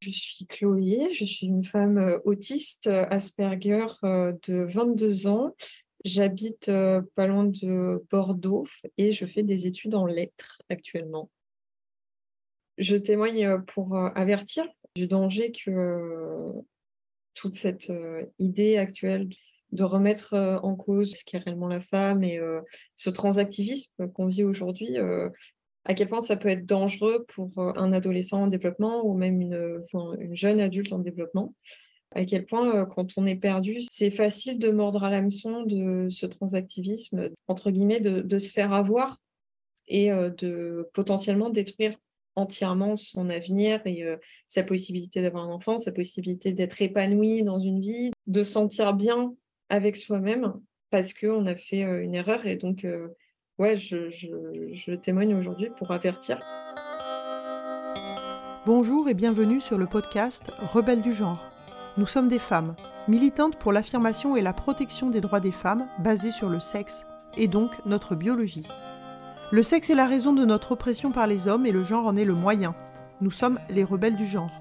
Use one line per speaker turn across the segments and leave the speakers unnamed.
Je suis Chloé, je suis une femme euh, autiste euh, Asperger euh, de 22 ans. J'habite pas loin de Bordeaux et je fais des études en lettres actuellement. Je témoigne pour avertir du danger que toute cette idée actuelle de remettre en cause ce qu'est réellement la femme et ce transactivisme qu'on vit aujourd'hui à quel point ça peut être dangereux pour euh, un adolescent en développement ou même une, une jeune adulte en développement. À quel point, euh, quand on est perdu, c'est facile de mordre à l'hameçon de ce transactivisme, entre guillemets, de, se faire avoir et euh, de potentiellement détruire entièrement son avenir et sa possibilité d'avoir un enfant, sa possibilité d'être épanoui dans une vie, de se sentir bien avec soi-même parce qu'on a fait une erreur et donc ouais, je, témoigne aujourd'hui pour avertir.
Bonjour et bienvenue sur le podcast Rebelles du genre. Nous sommes des femmes, militantes pour l'affirmation et la protection des droits des femmes basés sur le sexe, et donc notre biologie. Le sexe est la raison de notre oppression par les hommes et le genre en est le moyen. Nous sommes les rebelles du genre.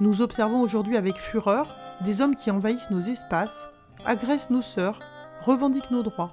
Nous observons aujourd'hui avec fureur des hommes qui envahissent nos espaces, agressent nos sœurs, revendiquent nos droits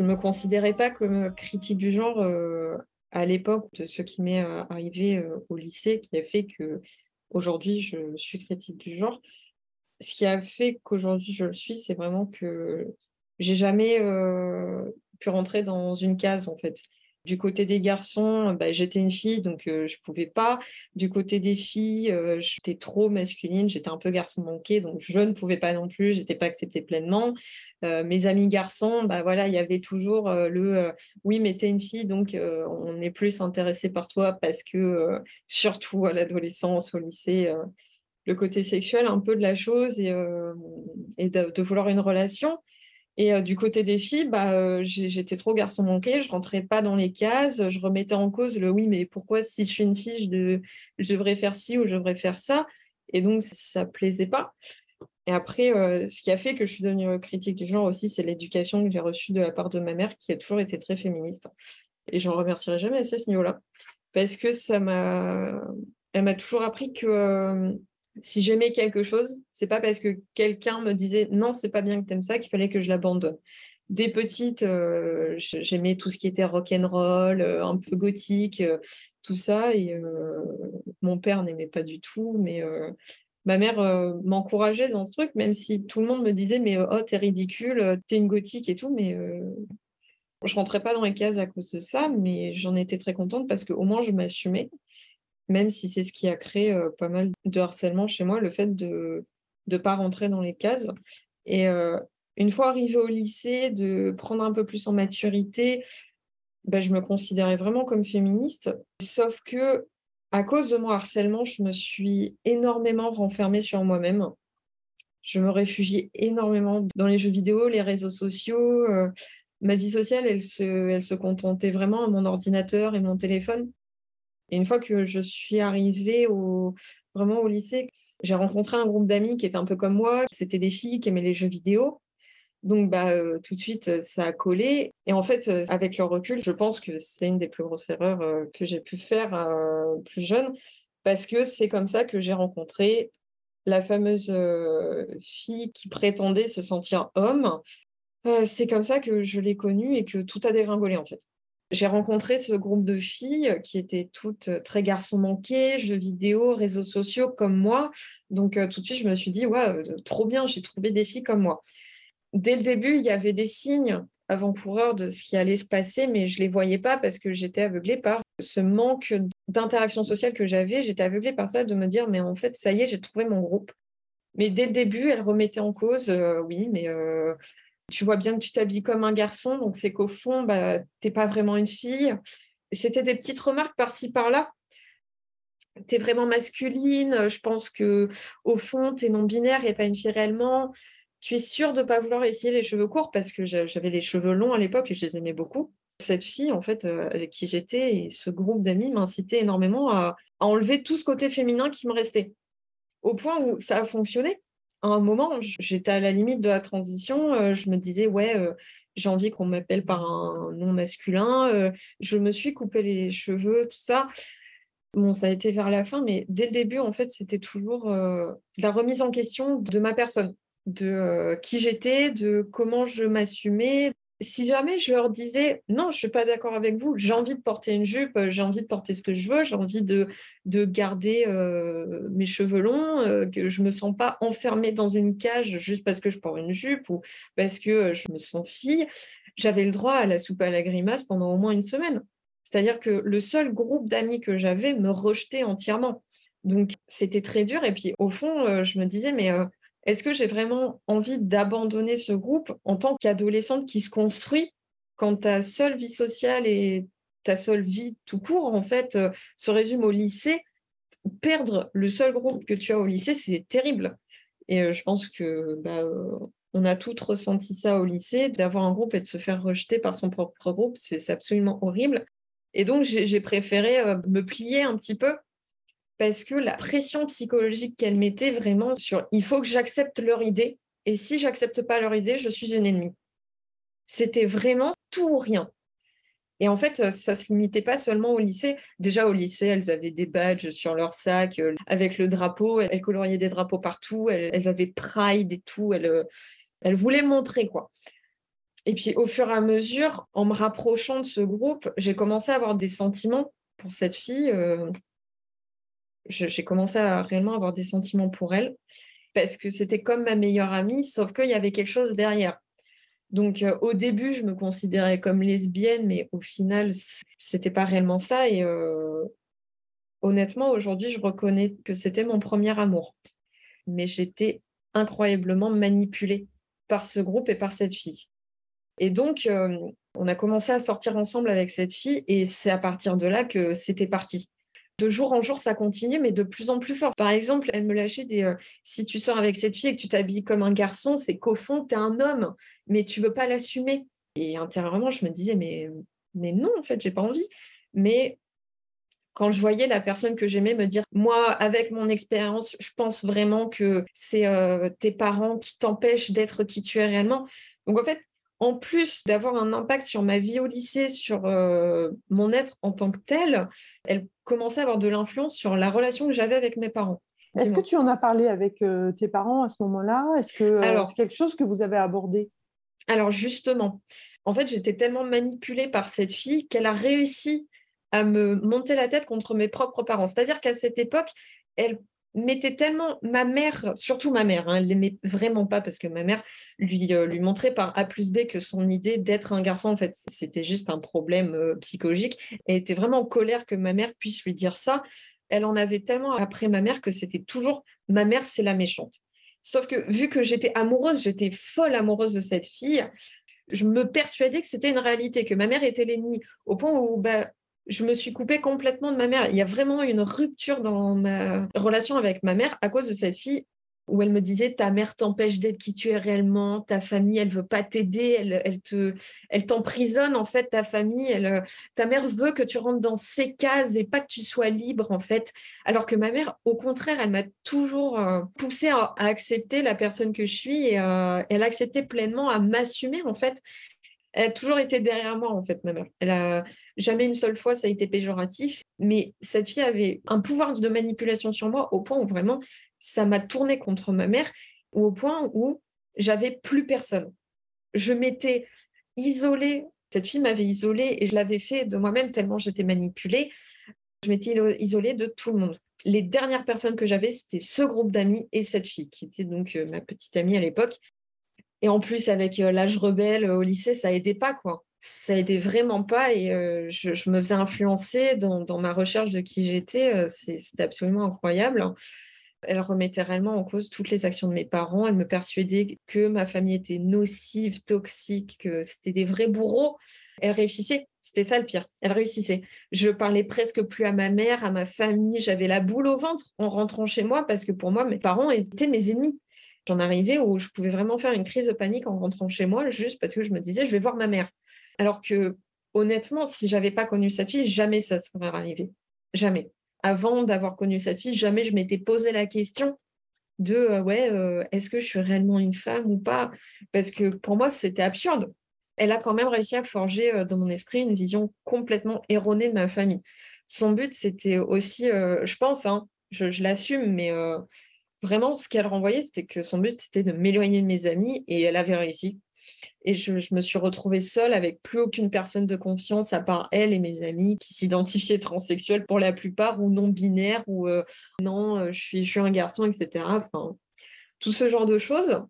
Je ne me considérais pas comme critique du genre euh, à l'époque de ce qui m'est euh, arrivé euh, au lycée, qui a fait que aujourd'hui je suis critique du genre. Ce qui a fait qu'aujourd'hui je le suis, c'est vraiment que j'ai jamais pu rentrer dans une case en fait. Du côté des garçons, bah, j'étais une fille, donc je je pouvais pas. Du côté des filles, j'étais trop masculine, j'étais un peu garçon manqué, donc je ne pouvais pas non plus, j'étais pas acceptée pleinement. mes amis garçons, bah voilà, il y avait toujours le oui, mais t'es une fille, donc on est plus intéressé par toi parce que surtout à l'adolescence, au lycée, le côté sexuel, un peu de la chose et, de, vouloir une relation. Et euh, du côté des filles, bah, euh, j'étais trop garçon manqué, je rentrais pas dans les cases, je remettais en cause le oui, mais pourquoi si je suis une fille, je, devrais faire ci ou je devrais faire ça? Et donc, ça ne plaisait pas. Et après, euh, ce qui a fait que je suis devenue critique du genre aussi, c'est l'éducation que j'ai reçue de la part de ma mère, qui a toujours été très féministe. Et j'en remercierai jamais à ce niveau-là. Parce que ça m'a. Elle m'a toujours appris que si j'aimais quelque chose, c'est pas parce que quelqu'un me disait non, c'est pas bien que tu aimes ça qu'il fallait que je l'abandonne. Des petites, euh, j'aimais tout ce qui était rock and roll, euh, un peu gothique, euh, tout ça. Et mon père n'aimait pas du tout, mais ma mère m'encourageait dans ce truc, même si tout le monde me disait mais oh t'es ridicule, t'es une gothique et tout, mais je rentrais pas dans les cases à cause de ça, mais j'en étais très contente parce qu'au moins je m'assumais même si c'est ce qui a créé pas mal de harcèlement chez moi, le fait de ne pas rentrer dans les cases. Et une fois arrivée au lycée, de prendre un peu plus en maturité, ben, je me considérais vraiment comme féministe. Sauf que à cause de mon harcèlement, je me suis énormément renfermée sur moi-même. Je me réfugiais énormément dans les jeux vidéo, les réseaux sociaux. ma vie sociale, elle se, elle se contentait vraiment à mon ordinateur et mon téléphone. Et une fois que je suis arrivée au, vraiment au lycée, j'ai rencontré un groupe d'amis qui étaient un peu comme moi. C'était des filles qui aimaient les jeux vidéo. Donc, bah, euh, tout de suite, euh, ça a collé. Et en fait, euh, avec le recul, je pense que c'est une des plus grosses erreurs que j'ai pu faire plus jeune, parce que c'est comme ça que j'ai rencontré la fameuse fille qui prétendait se sentir homme. c'est comme ça que je l'ai connue et que tout a dégringolé, en fait j'ai rencontré ce groupe de filles qui étaient toutes euh, très garçons manqués, jeux vidéo, réseaux sociaux comme moi. Donc euh, tout de suite, je me suis dit, ouais, euh, trop bien, j'ai trouvé des filles comme moi. Dès le début, il y avait des signes avant-coureurs de ce qui allait se passer, mais je ne les voyais pas parce que j'étais aveuglée par ce manque d'interaction sociale que j'avais. J'étais aveuglée par ça, de me dire, mais en fait, ça y est, j'ai trouvé mon groupe. Mais dès le début, elle remettait en cause, oui, mais tu vois bien que tu t'habilles comme un garçon, donc c'est qu'au fond, bah, tu n'es pas vraiment une fille. C'était des petites remarques par-ci, par-là. Tu es vraiment masculine, je pense que au fond, tu es non-binaire et pas une fille réellement. Tu es sûre de ne pas vouloir essayer les cheveux courts parce que j'avais les cheveux longs à l'époque et je les aimais beaucoup. Cette fille, en fait, euh, avec qui j'étais et ce groupe d'amis m'incitait énormément à, à enlever tout ce côté féminin qui me restait. Au point où ça a fonctionné à un moment, j'étais à la limite de la transition. Euh, je me disais, ouais, euh, j'ai envie qu'on m'appelle par un nom masculin. Euh, je me suis coupé les cheveux, tout ça. Bon, ça a été vers la fin, mais dès le début, en fait, c'était toujours la remise en question de ma personne, de qui j'étais, de comment je m'assumais, si jamais je leur disais non, je ne suis pas d'accord avec vous, j'ai envie de porter une jupe, euh, j'ai envie de porter ce que je veux, j'ai envie de, de garder euh, mes cheveux longs, euh, que je ne me sens pas enfermée dans une cage juste parce que je porte une jupe ou parce que je me sens fille, j'avais le droit à la soupe à la grimace pendant au moins une semaine. C'est-à-dire que le seul groupe d'amis que j'avais me rejetait entièrement. Donc c'était très dur. Et puis au fond, je me disais, mais est-ce que j'ai vraiment envie d'abandonner ce groupe en tant qu'adolescente qui se construit quand ta seule vie sociale et ta seule vie tout court, en fait, euh, se résume au lycée? Perdre le seul groupe que tu as au lycée, c'est terrible. Et euh, je pense que bah, euh, on a toutes ressenti ça au lycée, d'avoir un groupe et de se faire rejeter par son propre groupe, c'est absolument horrible. Et donc, j'ai préféré me plier un petit peu parce que la pression psychologique qu'elle mettait vraiment sur il faut que j'accepte leur idée, et si j'accepte pas leur idée, je suis une ennemie. C'était vraiment tout ou rien. Et en fait, ça se limitait pas seulement au lycée. Déjà au lycée, elles avaient des badges sur leur sac euh, avec le drapeau. Elles coloriaient des drapeaux partout. Elles, avaient Pride et tout. Elles, elles voulaient montrer quoi. Et puis au fur et à mesure, en me rapprochant de ce groupe, j'ai commencé à avoir des sentiments pour cette fille. Euh, j'ai commencé à réellement avoir des sentiments pour elle parce que c'était comme ma meilleure amie, sauf qu'il y avait quelque chose derrière. Donc euh, au début, je me considérais comme lesbienne, mais au final, c'était pas réellement ça. Et euh, honnêtement, aujourd'hui, je reconnais que c'était mon premier amour. Mais j'étais incroyablement manipulée par ce groupe et par cette fille. Et donc, euh, on a commencé à sortir ensemble avec cette fille, et c'est à partir de là que c'était parti de jour en jour, ça continue, mais de plus en plus fort. Par exemple, elle me lâchait des euh, si tu sors avec cette fille et que tu t'habilles comme un garçon, c'est qu'au fond, tu es un homme, mais tu veux pas l'assumer. Et intérieurement, je me disais, mais, mais non, en fait, j'ai pas envie. Mais quand je voyais la personne que j'aimais me dire, moi, avec mon expérience, je pense vraiment que c'est euh, tes parents qui t'empêchent d'être qui tu es réellement. Donc, en fait, en plus d'avoir un impact sur ma vie au lycée, sur euh, mon être en tant que tel, elle commençait à avoir de l'influence sur la relation que j'avais avec mes parents.
Est-ce que tu en as parlé avec euh, tes parents à ce moment-là? Est-ce que euh, c'est quelque chose que vous avez abordé?
Alors justement, en fait, j'étais tellement manipulée par cette fille qu'elle a réussi à me monter la tête contre mes propres parents. C'est-à-dire qu'à cette époque, elle mettait tellement ma mère, surtout ma mère, hein, elle l'aimait vraiment pas parce que ma mère lui, euh, lui montrait par A plus B que son idée d'être un garçon, en fait, c'était juste un problème euh, psychologique. Elle était vraiment en colère que ma mère puisse lui dire ça. Elle en avait tellement après ma mère que c'était toujours ma mère, c'est la méchante. Sauf que vu que j'étais amoureuse, j'étais folle amoureuse de cette fille, je me persuadais que c'était une réalité, que ma mère était l'ennemie, au point où bah, je me suis coupée complètement de ma mère. Il y a vraiment une rupture dans ma relation avec ma mère à cause de cette fille où elle me disait ta mère t'empêche d'être qui tu es réellement, ta famille elle veut pas t'aider, elle, elle, te elle t'emprisonne en fait ta famille, elle, ta mère veut que tu rentres dans ses cases et pas que tu sois libre en fait. Alors que ma mère au contraire, elle m'a toujours euh, poussée à, accepter la personne que je suis et euh, elle a accepté pleinement à m'assumer en fait elle a toujours été derrière moi, en fait, ma mère. Elle a jamais une seule fois ça a été péjoratif, mais cette fille avait un pouvoir de manipulation sur moi au point où vraiment ça m'a tourné contre ma mère, ou au point où j'avais plus personne. Je m'étais isolée, cette fille m'avait isolée et je l'avais fait de moi-même tellement j'étais manipulée. Je m'étais isolée de tout le monde. Les dernières personnes que j'avais, c'était ce groupe d'amis et cette fille, qui était donc euh, ma petite amie à l'époque. Et en plus, avec euh, l'âge rebelle euh, au lycée, ça aidait pas, quoi. Ça aidait vraiment pas et je, me faisais influencer dans, ma recherche de qui j'étais. C'était absolument incroyable. Elle remettait réellement en cause toutes les actions de mes parents. Elle me persuadait que ma famille était nocive, toxique, que c'était des vrais bourreaux. Elle réussissait. C'était ça le pire. Elle réussissait. Je parlais presque plus à ma mère, à ma famille. J'avais la boule au ventre en rentrant chez moi parce que pour moi, mes parents étaient mes ennemis. J'en arrivais où je pouvais vraiment faire une crise de panique en rentrant chez moi juste parce que je me disais, je vais voir ma mère. Alors que honnêtement, si j'avais pas connu cette fille, jamais ça serait arrivé. Jamais avant d'avoir connu cette fille, jamais je m'étais posé la question de euh, ouais, euh, est-ce que je suis réellement une femme ou pas? Parce que pour moi, c'était absurde. Elle a quand même réussi à forger euh, dans mon esprit une vision complètement erronée de ma famille. Son but, c'était aussi, je pense, hein, je, je l'assume, mais vraiment, ce qu'elle renvoyait, c'était que son but, c'était de m'éloigner de mes amis et elle avait réussi. Et je, me suis retrouvée seule avec plus aucune personne de confiance à part elle et mes amis qui s'identifiaient transsexuels pour la plupart ou non binaires ou euh, non, euh, je, suis, un garçon, etc. Tout ce genre de choses.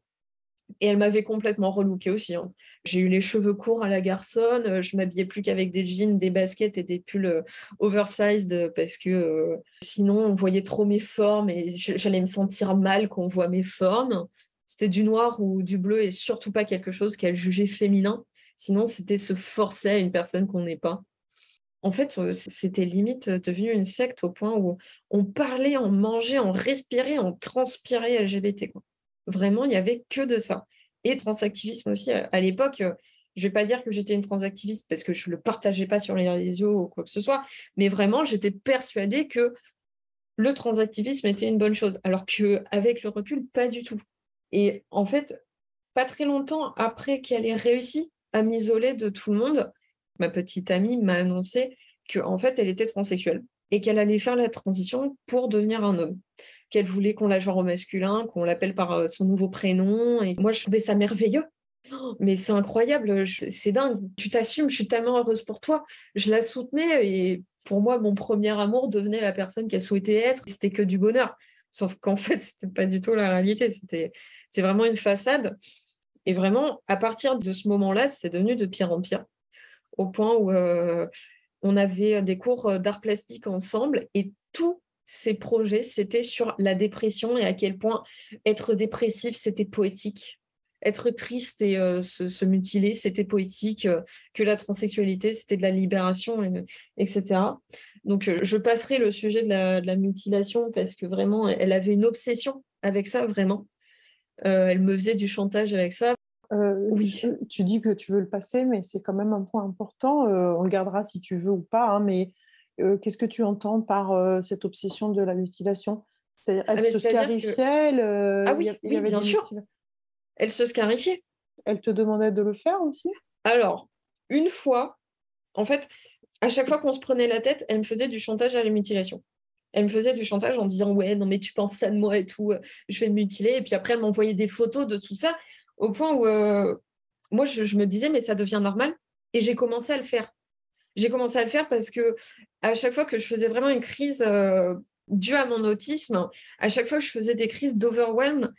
Et elle m'avait complètement relooké aussi. Hein. J'ai eu les cheveux courts à la garçonne, euh, je m'habillais plus qu'avec des jeans, des baskets et des pulls oversized parce que sinon on voyait trop mes formes et j'allais me sentir mal qu'on voit mes formes c'était du noir ou du bleu et surtout pas quelque chose qu'elle jugeait féminin. Sinon, c'était se forcer à une personne qu'on n'est pas. En fait, euh, c'était limite devenu une secte au point où on parlait, on mangeait, on respirait, on transpirait LGBT. Vraiment, il n'y avait que de ça. Et transactivisme aussi. À l'époque, euh, je ne vais pas dire que j'étais une transactiviste parce que je ne le partageais pas sur les réseaux ou quoi que ce soit, mais vraiment, j'étais persuadée que le transactivisme était une bonne chose. Alors qu'avec le recul, pas du tout. Et en fait, pas très longtemps après qu'elle ait réussi à m'isoler de tout le monde, ma petite amie m'a annoncé qu'en fait, elle était transsexuelle et qu'elle allait faire la transition pour devenir un homme. Qu'elle voulait qu'on la genre au masculin, qu'on l'appelle par euh, son nouveau prénom. Et moi, je trouvais ça merveilleux. Oh, mais c'est incroyable, c'est dingue. Tu t'assumes, je suis tellement heureuse pour toi. Je la soutenais et pour moi, mon premier amour devenait la personne qu'elle souhaitait être. C'était que du bonheur. Sauf qu'en fait, c'était pas du tout la réalité. C'était c'est vraiment une façade. Et vraiment, à partir de ce moment-là, c'est devenu de pire en pire, au point où euh, on avait des cours euh, d'art plastique ensemble et tous ces projets, c'était sur la dépression et à quel point être dépressif, c'était poétique. Être triste et euh, se, mutiler, c'était poétique, que la transsexualité, c'était de la libération, etc. Donc, je passerai le sujet de la, de la mutilation parce que vraiment, elle avait une obsession avec ça, vraiment. Euh, elle me faisait du chantage avec ça.
Euh, oui. Tu, dis que tu veux le passer, mais c'est quand même un point important. Euh, on le gardera si tu veux ou pas. Hein, mais qu'est-ce que tu entends par cette obsession de la mutilation? Elle ah, se scarifiait
Ah oui, bien sûr. Elle se scarifiait.
Elle te demandait de le faire aussi?
Alors, une fois, en fait, à chaque fois qu'on se prenait la tête, elle me faisait du chantage à la mutilation. Elle me faisait du chantage en disant ouais non mais tu penses ça de moi et tout euh, je vais me mutiler. Et puis après elle m'envoyait des photos de tout ça au point où euh, moi je, me disais mais ça devient normal. Et j'ai commencé à le faire j'ai commencé à le faire parce que à chaque fois que je faisais vraiment une crise euh, due à mon autisme à chaque fois que je faisais des crises d'overwhelm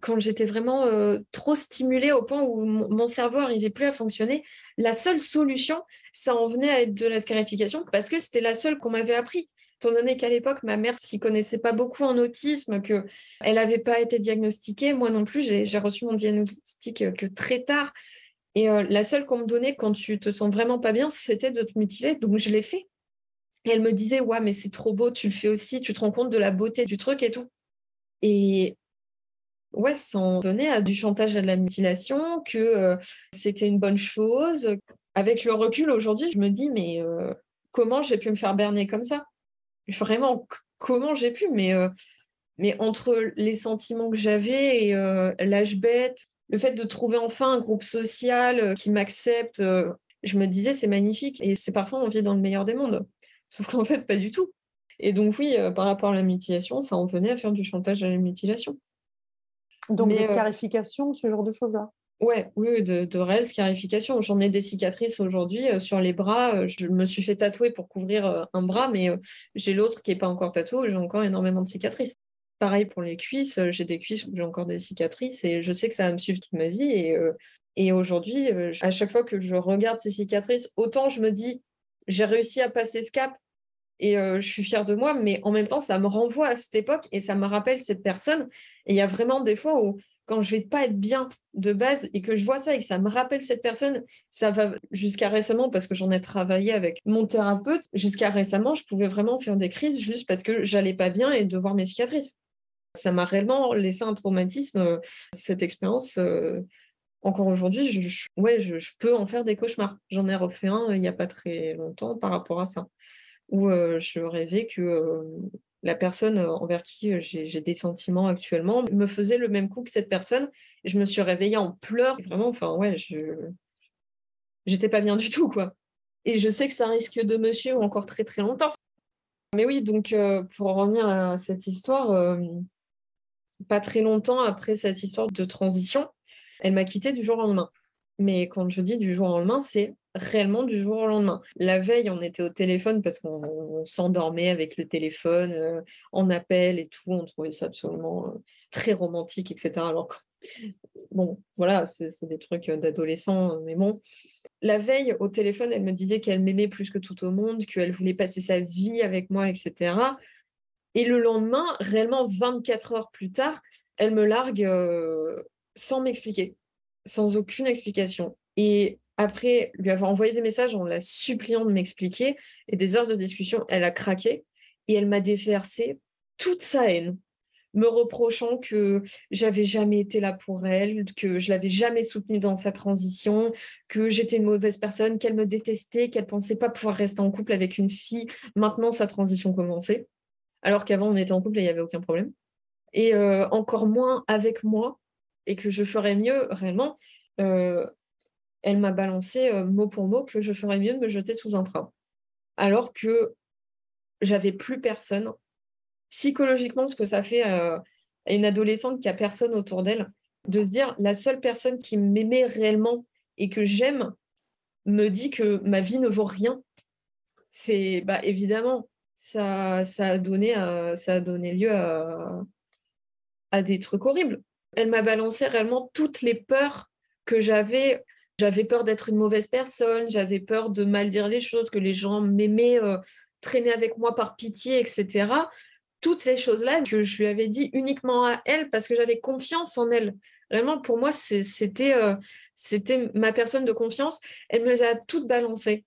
quand j'étais vraiment trop stimulée au point où mon, cerveau n'arrivait plus à fonctionner, la seule solution, ça en venait à être de la scarification parce que c'était la seule qu'on m'avait appris étant donné qu'à l'époque, ma mère s'y connaissait pas beaucoup en autisme, qu'elle n'avait pas été diagnostiquée, moi non plus, j'ai reçu mon diagnostic euh, que très tard. Et euh, la seule qu'on me donnait quand tu te sens vraiment pas bien, c'était de te mutiler. Donc je l'ai fait. Et elle me disait, ouais, mais c'est trop beau, tu le fais aussi, tu te rends compte de la beauté du truc et tout. Et ouais, sans donner à du chantage à de la mutilation, que euh, c'était une bonne chose. Avec le recul aujourd'hui, je me dis, mais comment j'ai pu me faire berner comme ça? Vraiment comment j'ai pu, mais, euh, mais entre les sentiments que j'avais et euh, l'âge bête, le fait de trouver enfin un groupe social euh, qui m'accepte, je me disais c'est magnifique et c'est parfois on vit dans le meilleur des mondes. Sauf qu'en fait, pas du tout. Et donc oui, par rapport à la mutilation, ça en venait à faire du chantage à la mutilation.
Donc des scarifications, ce genre de choses-là?
Ouais, oui, de, de réelles scarifications. J'en ai des cicatrices aujourd'hui euh, sur les bras. Euh, je me suis fait tatouer pour couvrir euh, un bras, mais j'ai l'autre qui n'est pas encore tatoué. J'ai encore énormément de cicatrices. Pareil pour les cuisses. J'ai des cuisses où j'ai encore des cicatrices et je sais que ça va me suivre toute ma vie. Et, et aujourd'hui, à chaque fois que je regarde ces cicatrices, autant je me dis, j'ai réussi à passer ce cap et je suis fière de moi, mais en même temps, ça me renvoie à cette époque et ça me rappelle cette personne. Et il y a vraiment des fois où, quand je vais pas être bien de base et que je vois ça et que ça me rappelle cette personne, ça va jusqu'à récemment, parce que j'en ai travaillé avec mon thérapeute, jusqu'à récemment, je pouvais vraiment faire des crises juste parce que j'allais pas bien et de voir mes cicatrices. Ça m'a réellement laissé un traumatisme, cette expérience. encore aujourd'hui, je, ouais, je, peux en faire des cauchemars. J'en ai refait un il n'y a pas très longtemps par rapport à ça où je rêvais que la personne envers qui j'ai des sentiments actuellement me faisait le même coup que cette personne. Je me suis réveillée en pleurs. vraiment, enfin, ouais, je. J'étais pas bien du tout, quoi. Et je sais que ça risque de me suivre encore très, très longtemps. Mais oui, donc, pour revenir à cette histoire, pas très longtemps après cette histoire de transition, elle m'a quittée du jour au lendemain. Mais quand je dis du jour au lendemain, c'est réellement du jour au lendemain. La veille, on était au téléphone parce qu'on s'endormait avec le téléphone, euh, en appel et tout. On trouvait ça absolument euh, très romantique, etc. Alors bon, voilà, c'est des trucs euh, d'adolescents, mais bon. La veille, au téléphone, elle me disait qu'elle m'aimait plus que tout au monde, qu'elle voulait passer sa vie avec moi, etc. Et le lendemain, réellement 24 heures plus tard, elle me largue sans m'expliquer, sans aucune explication. Et après lui avoir envoyé des messages en la suppliant de m'expliquer et des heures de discussion, elle a craqué et elle m'a déversé toute sa haine, me reprochant que j'avais jamais été là pour elle, que je l'avais jamais soutenue dans sa transition, que j'étais une mauvaise personne, qu'elle me détestait, qu'elle pensait pas pouvoir rester en couple avec une fille. Maintenant, sa transition commençait, alors qu'avant on était en couple et il n'y avait aucun problème. Et euh, encore moins avec moi, et que je ferais mieux réellement. Euh, elle m'a balancé euh, mot pour mot que je ferais mieux de me jeter sous un train. Alors que j'avais plus personne. Psychologiquement, ce que ça fait à une adolescente qui a personne autour d'elle, de se dire la seule personne qui m'aimait réellement et que j'aime me dit que ma vie ne vaut rien. C'est bah, évidemment ça, ça, a donné, euh, ça a donné lieu à, à des trucs horribles. Elle m'a balancé réellement toutes les peurs que j'avais j'avais peur d'être une mauvaise personne, j'avais peur de mal dire les choses, que les gens m'aimaient, euh, traîner avec moi par pitié, etc. Toutes ces choses-là que je lui avais dit uniquement à elle parce que j'avais confiance en elle. Vraiment, pour moi, c'était euh, c'était ma personne de confiance. Elle me les a toutes balancées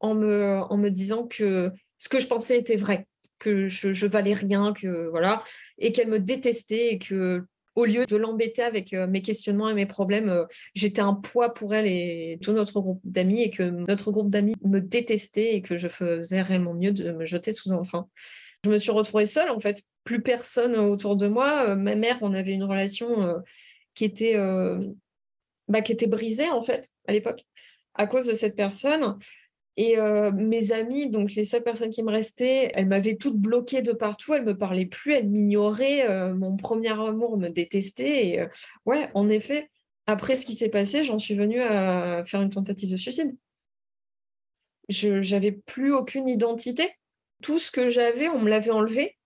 en me, en me disant que ce que je pensais était vrai, que je, valais rien, que voilà, et qu'elle me détestait et que au lieu de l'embêter avec euh, mes questionnements et mes problèmes, euh, j'étais un poids pour elle et tout notre groupe d'amis et que notre groupe d'amis me détestait et que je faisais réellement mieux de me jeter sous un train. Je me suis retrouvée seule en fait, plus personne autour de moi. Euh, ma mère, on avait une relation qui était bah, qui était brisée en fait à l'époque à cause de cette personne. Et euh, mes amies, donc les seules personnes qui me restaient, elles m'avaient toutes bloquées de partout, elles me parlaient plus, elles m'ignoraient, euh, mon premier amour me détestait. Et euh, ouais, en effet, après ce qui s'est passé, j'en suis venue à faire une tentative de suicide. Je n'avais plus aucune identité. Tout ce que j'avais, on me l'avait enlevé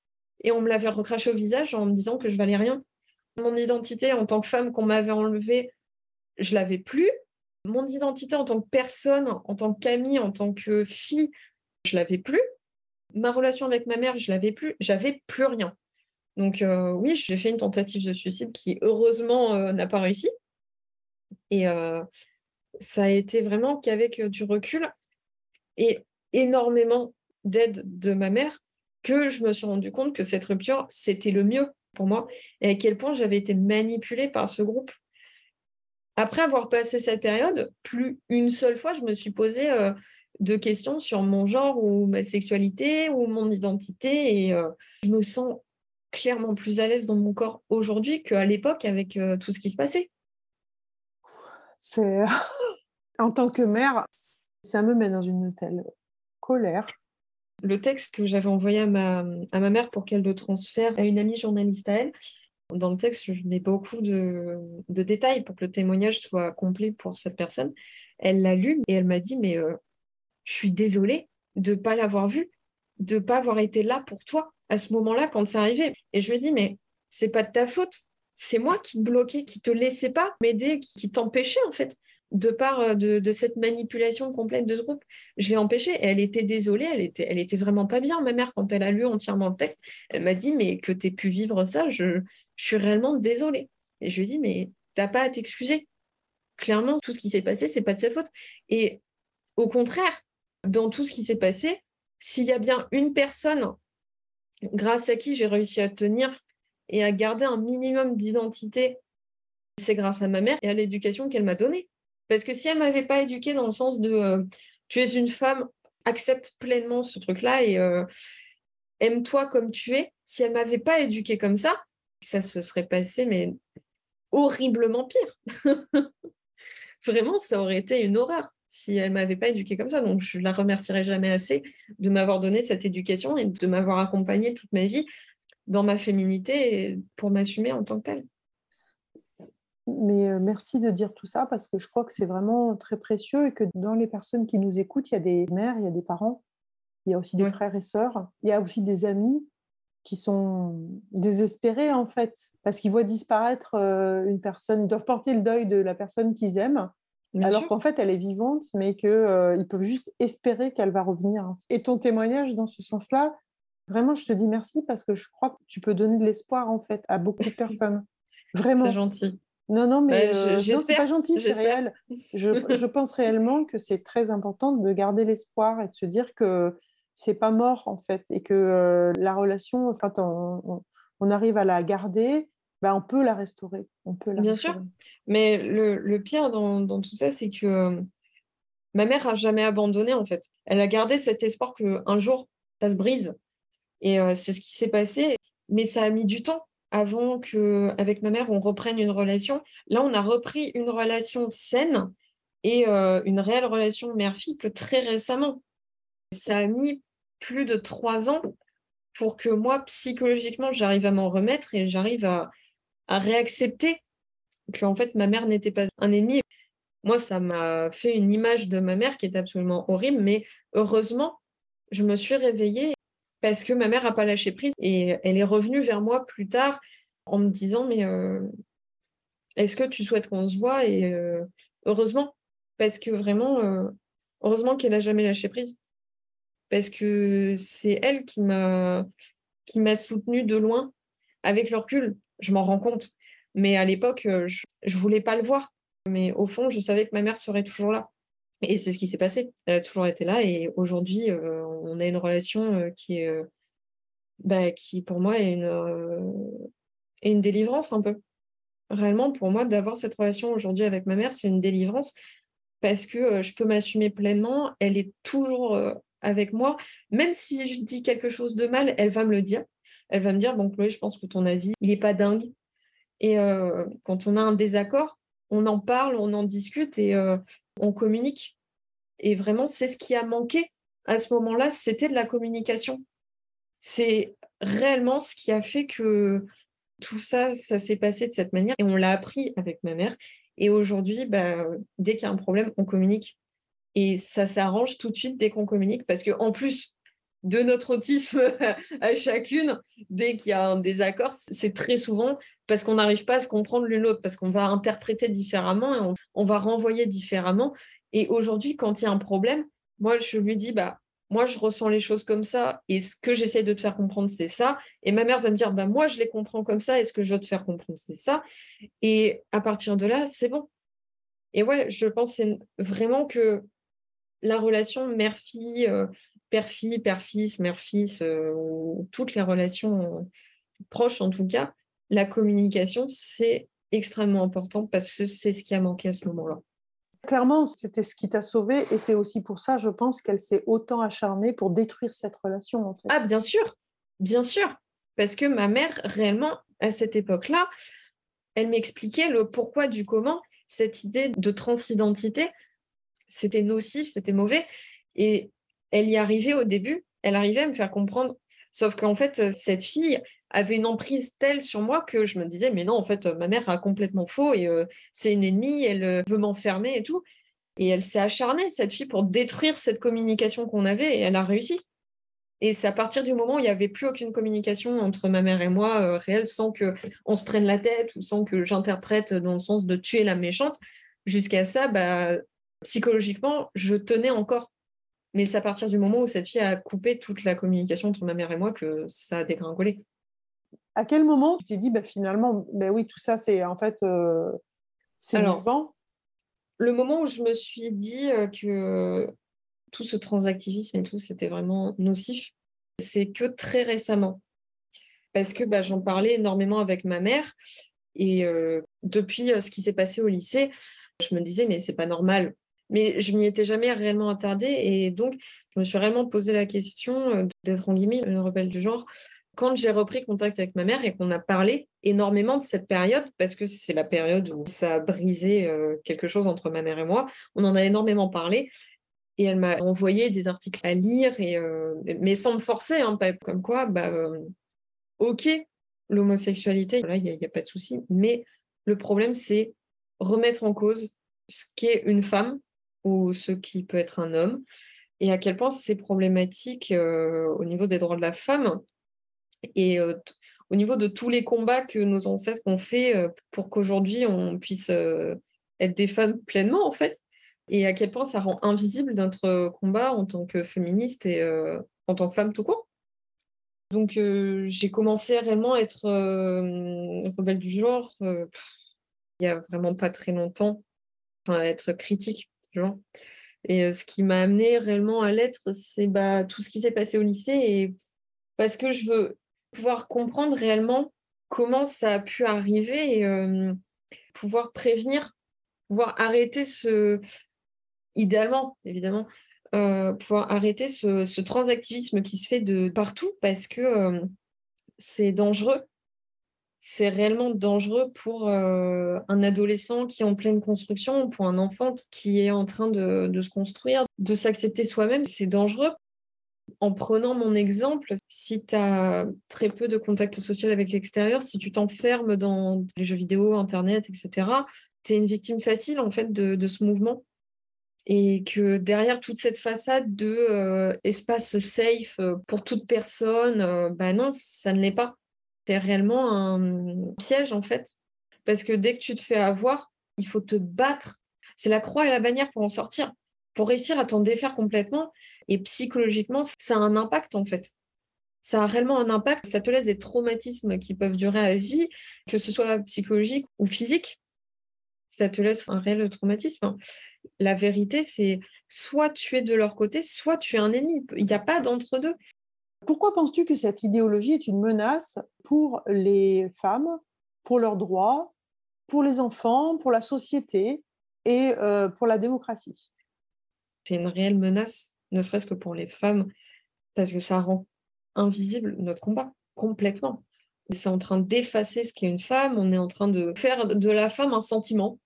et on me l'avait recraché au visage en me disant que je valais rien. Mon identité en tant que femme qu'on m'avait enlevée, je l'avais plus mon identité en tant que personne, en tant qu'amie, en tant que fille, je l'avais plus. Ma relation avec ma mère, je l'avais plus. J'avais plus rien. Donc euh, oui, j'ai fait une tentative de suicide qui heureusement euh, n'a pas réussi. Et euh, ça a été vraiment qu'avec du recul et énormément d'aide de ma mère que je me suis rendu compte que cette rupture, c'était le mieux pour moi et à quel point j'avais été manipulée par ce groupe après avoir passé cette période, plus une seule fois, je me suis posé euh, de questions sur mon genre ou ma sexualité ou mon identité et euh, je me sens clairement plus à l'aise dans mon corps aujourd'hui qu'à l'époque avec euh, tout ce qui se passait.
C'est en tant que mère, ça me met dans une telle colère.
Le texte que j'avais envoyé à ma, à ma mère pour qu'elle le transfère à une amie journaliste à elle, dans le texte, je mets beaucoup de, détails pour que le témoignage soit complet pour cette personne. Elle l'a lu et elle m'a dit, mais euh, je suis désolée de ne pas l'avoir vu, de ne pas avoir été là pour toi à ce moment-là quand c'est arrivé. Et je lui ai dit, mais c'est pas de ta faute. c'est moi qui te bloquais, qui te laissais pas m'aider, qui, t'empêchait en fait de part euh, de, cette manipulation complète de ce groupe. Je l'ai empêchée et elle était désolée, elle était, elle était vraiment pas bien. Ma mère, quand elle a lu entièrement le texte, elle m'a dit Mais que tu aies pu vivre ça, je, je, suis réellement désolée. Et je lui dit Mais t'as pas à t'excuser. Clairement, tout ce qui s'est passé, c'est pas de sa faute. Et au contraire, dans tout ce qui s'est passé, s'il y a bien une personne grâce à qui j'ai réussi à tenir et à garder un minimum d'identité, c'est grâce à ma mère et à l'éducation qu'elle m'a donnée. Parce que si elle ne m'avait pas éduquée dans le sens de euh, tu es une femme, accepte pleinement ce truc-là et euh, aime-toi comme tu es, si elle ne m'avait pas éduquée comme ça, ça se serait passé, mais horriblement pire. Vraiment, ça aurait été une horreur si elle m'avait pas éduquée comme ça. Donc, je la remercierai jamais assez de m'avoir donné cette éducation et de m'avoir accompagnée toute ma vie dans ma féminité pour m'assumer en tant que telle.
Mais euh, merci de dire tout ça parce que je crois que c'est vraiment très précieux et que dans les personnes qui nous écoutent, il y a des mères, il y a des parents, il y a aussi des frères et sœurs, il y a aussi des amis qui sont désespérés en fait parce qu'ils voient disparaître euh, une personne, ils doivent porter le deuil de la personne qu'ils aiment alors qu'en fait, elle est vivante, mais qu'ils euh, peuvent juste espérer qu'elle va revenir. Et ton témoignage dans ce sens-là, vraiment, je te dis merci parce que je crois que tu peux donner de l'espoir en fait à beaucoup de personnes. Vraiment.
C'est gentil.
Non, non, mais bah, euh, c'est pas gentil, c'est réel. Je, je, pense réellement que c'est très important de garder l'espoir et de se dire que c'est pas mort en fait et que euh, la relation, enfin, on, on, arrive à la garder bah, on peut la restaurer. On peut
Bien sûr. Mais le, pire dans, tout ça, c'est que euh, ma mère a jamais abandonné, en fait. Elle a gardé cet espoir qu'un jour, ça se brise. Et euh, c'est ce qui s'est passé. Mais ça a mis du temps avant qu'avec ma mère, on reprenne une relation. Là, on a repris une relation saine et euh, une réelle relation mère-fille que très récemment. Ça a mis plus de trois ans pour que moi, psychologiquement, j'arrive à m'en remettre et j'arrive à, réaccepter que en fait ma mère n'était pas un ennemi. Moi, ça m'a fait une image de ma mère qui est absolument horrible, mais heureusement, je me suis réveillée parce que ma mère n'a pas lâché prise et elle est revenue vers moi plus tard en me disant mais euh, est-ce que tu souhaites qu'on se voit? Et euh, heureusement parce que vraiment euh, heureusement qu'elle n'a jamais lâché prise parce que c'est elle qui m'a soutenue de loin avec le recul je m'en rends compte. Mais à l'époque, euh, je ne voulais pas le voir. Mais au fond, je savais que ma mère serait toujours là. Et c'est ce qui s'est passé. Elle a toujours été là. Et aujourd'hui, euh, on a une relation euh, qui est, bah, qui pour moi est une, une délivrance un peu. Réellement, pour moi, d'avoir cette relation aujourd'hui avec ma mère, c'est une délivrance parce que je peux m'assumer pleinement. Elle est toujours avec moi. Même si je dis quelque chose de mal, elle va me le dire elle va me dire, bon Chloé, je pense que ton avis, il n'est pas dingue. Et euh, quand on a un désaccord, on en parle, on en discute et euh, on communique. Et vraiment, c'est ce qui a manqué à ce moment-là, c'était de la communication. C'est réellement ce qui a fait que tout ça, ça s'est passé de cette manière. Et on l'a appris avec ma mère. Et aujourd'hui, bah, dès qu'il y a un problème, on communique. Et ça s'arrange tout de suite dès qu'on communique. Parce qu'en plus, de notre autisme à chacune, dès qu'il y a un désaccord, c'est très souvent parce qu'on n'arrive pas à se comprendre l'une l'autre, parce qu'on va interpréter différemment et on, va renvoyer différemment. Et aujourd'hui, quand il y a un problème, moi, je lui dis, bah, moi, je ressens les choses comme ça, et ce que j'essaie de te faire comprendre, c'est ça. Et ma mère va me dire, bah, moi, je les comprends comme ça, et ce que je veux te faire comprendre, c'est ça. Et à partir de là, c'est bon. Et ouais, je pense vraiment que la relation mère-fille, euh, père-fille, père-fils, mère-fils, euh, ou toutes les relations euh, proches en tout cas, la communication, c'est extrêmement important parce que c'est ce qui a manqué à ce moment-là.
Clairement, c'était ce qui t'a sauvé et c'est aussi pour ça, je pense, qu'elle s'est autant acharnée pour détruire cette relation.
Ah, bien sûr, bien sûr. Parce que ma mère, réellement, à cette époque-là, elle m'expliquait le pourquoi du comment, cette idée de transidentité, c'était nocif, c'était mauvais. Et elle y arrivait au début, elle arrivait à me faire comprendre. Sauf qu'en fait, euh, cette fille avait une emprise telle sur moi que je me disais, mais non, en fait, ma mère a complètement faux et euh, c'est une ennemie, elle euh, veut m'enfermer et tout. Et elle s'est acharnée, cette fille, pour détruire cette communication qu'on avait et elle a réussi. Et c'est à partir du moment où il n'y avait plus aucune communication entre ma mère et moi euh, réelle, sans qu'on se prenne la tête ou sans que j'interprète dans le sens de tuer la méchante, jusqu'à ça, bah, psychologiquement, je tenais encore. Mais c'est à partir du moment où cette fille a coupé toute la communication entre ma mère et moi que ça a dégringolé.
À quel moment tu t'es dit, bah, finalement, ben oui, tout ça, c'est en fait, euh, c'est vivant
Le moment où je me suis dit euh, que tout ce transactivisme et tout, c'était vraiment nocif, c'est que très récemment. Parce que bah, j'en parlais énormément avec ma mère. Et euh, depuis euh, ce qui s'est passé au lycée, je me disais, mais c'est pas normal. Mais je m'y étais jamais réellement attardée. Et donc, je me suis vraiment posé la question euh, d'être en limite une rebelle du genre. Quand j'ai repris contact avec ma mère et qu'on a parlé énormément de cette période, parce que c'est la période où ça a brisé quelque chose entre ma mère et moi, on en a énormément parlé et elle m'a envoyé des articles à lire, et, euh, mais sans me forcer, hein, comme quoi, bah, euh, ok, l'homosexualité, là, il n'y a, pas de souci, mais le problème, c'est remettre en cause ce qu'est une femme ou ce qui peut être un homme, et à quel point c'est problématique euh, au niveau des droits de la femme, et au niveau de tous les combats que nos ancêtres ont fait pour qu'aujourd'hui on puisse être des femmes pleinement, en fait et à quel point ça rend invisible notre combat en tant que féministe et euh, en tant que femme tout court. Donc euh, j'ai commencé réellement à être euh, rebelle du genre il n'y a vraiment pas très longtemps, enfin à être critique Et ce qui m'a amené réellement à l'être, c'est bah, tout ce qui s'est passé au lycée et parce que je veux pouvoir comprendre réellement comment ça a pu arriver et pouvoir prévenir, pouvoir arrêter ce, idéalement, évidemment, euh, pouvoir arrêter ce, transactivisme qui se fait de partout parce que euh, c'est dangereux. C'est réellement dangereux pour euh, un adolescent qui est en pleine construction, pour un enfant qui est en train de, se construire, de s'accepter soi-même. C'est dangereux. En prenant mon exemple, si tu as très peu de contact social avec l'extérieur, si tu t'enfermes dans les jeux vidéo, Internet, etc., tu es une victime facile en fait de, de ce mouvement et que derrière toute cette façade de euh, espace safe euh, pour toute personne, euh, bah non, ça ne l'est pas. C'est réellement un piège en fait, parce que dès que tu te fais avoir, il faut te battre. C'est la croix et la bannière pour en sortir, pour réussir à t'en défaire complètement. Et psychologiquement, ça a un impact en fait. Ça a réellement un impact. Ça te laisse des traumatismes qui peuvent durer à vie, que ce soit psychologique ou physique ça te laisse un réel traumatisme. La vérité, c'est soit tu es de leur côté, soit tu es un ennemi. Il n'y a pas d'entre-deux.
Pourquoi penses-tu que cette idéologie est une menace pour les femmes, pour leurs droits, pour les enfants, pour la société et euh, pour la démocratie?
C'est une réelle menace, ne serait-ce que pour les femmes, parce que ça rend invisible notre combat complètement. C'est en train d'effacer ce qu'est une femme, on est en train de faire de la femme un sentiment,